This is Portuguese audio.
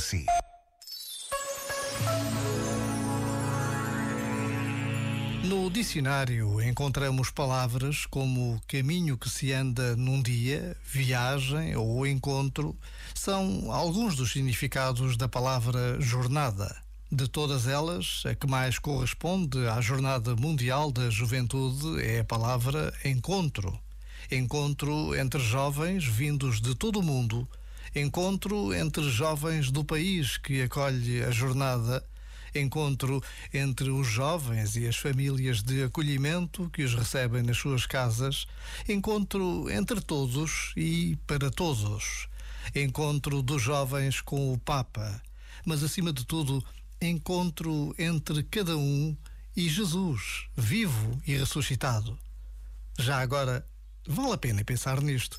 si. No dicionário encontramos palavras como caminho que se anda num dia, viagem ou encontro. São alguns dos significados da palavra jornada. De todas elas, a que mais corresponde à Jornada Mundial da Juventude é a palavra encontro. Encontro entre jovens vindos de todo o mundo. Encontro entre jovens do país que acolhe a jornada encontro entre os jovens e as famílias de acolhimento que os recebem nas suas casas, encontro entre todos e para todos, encontro dos jovens com o Papa, mas acima de tudo, encontro entre cada um e Jesus, vivo e ressuscitado. Já agora, vale a pena pensar nisto.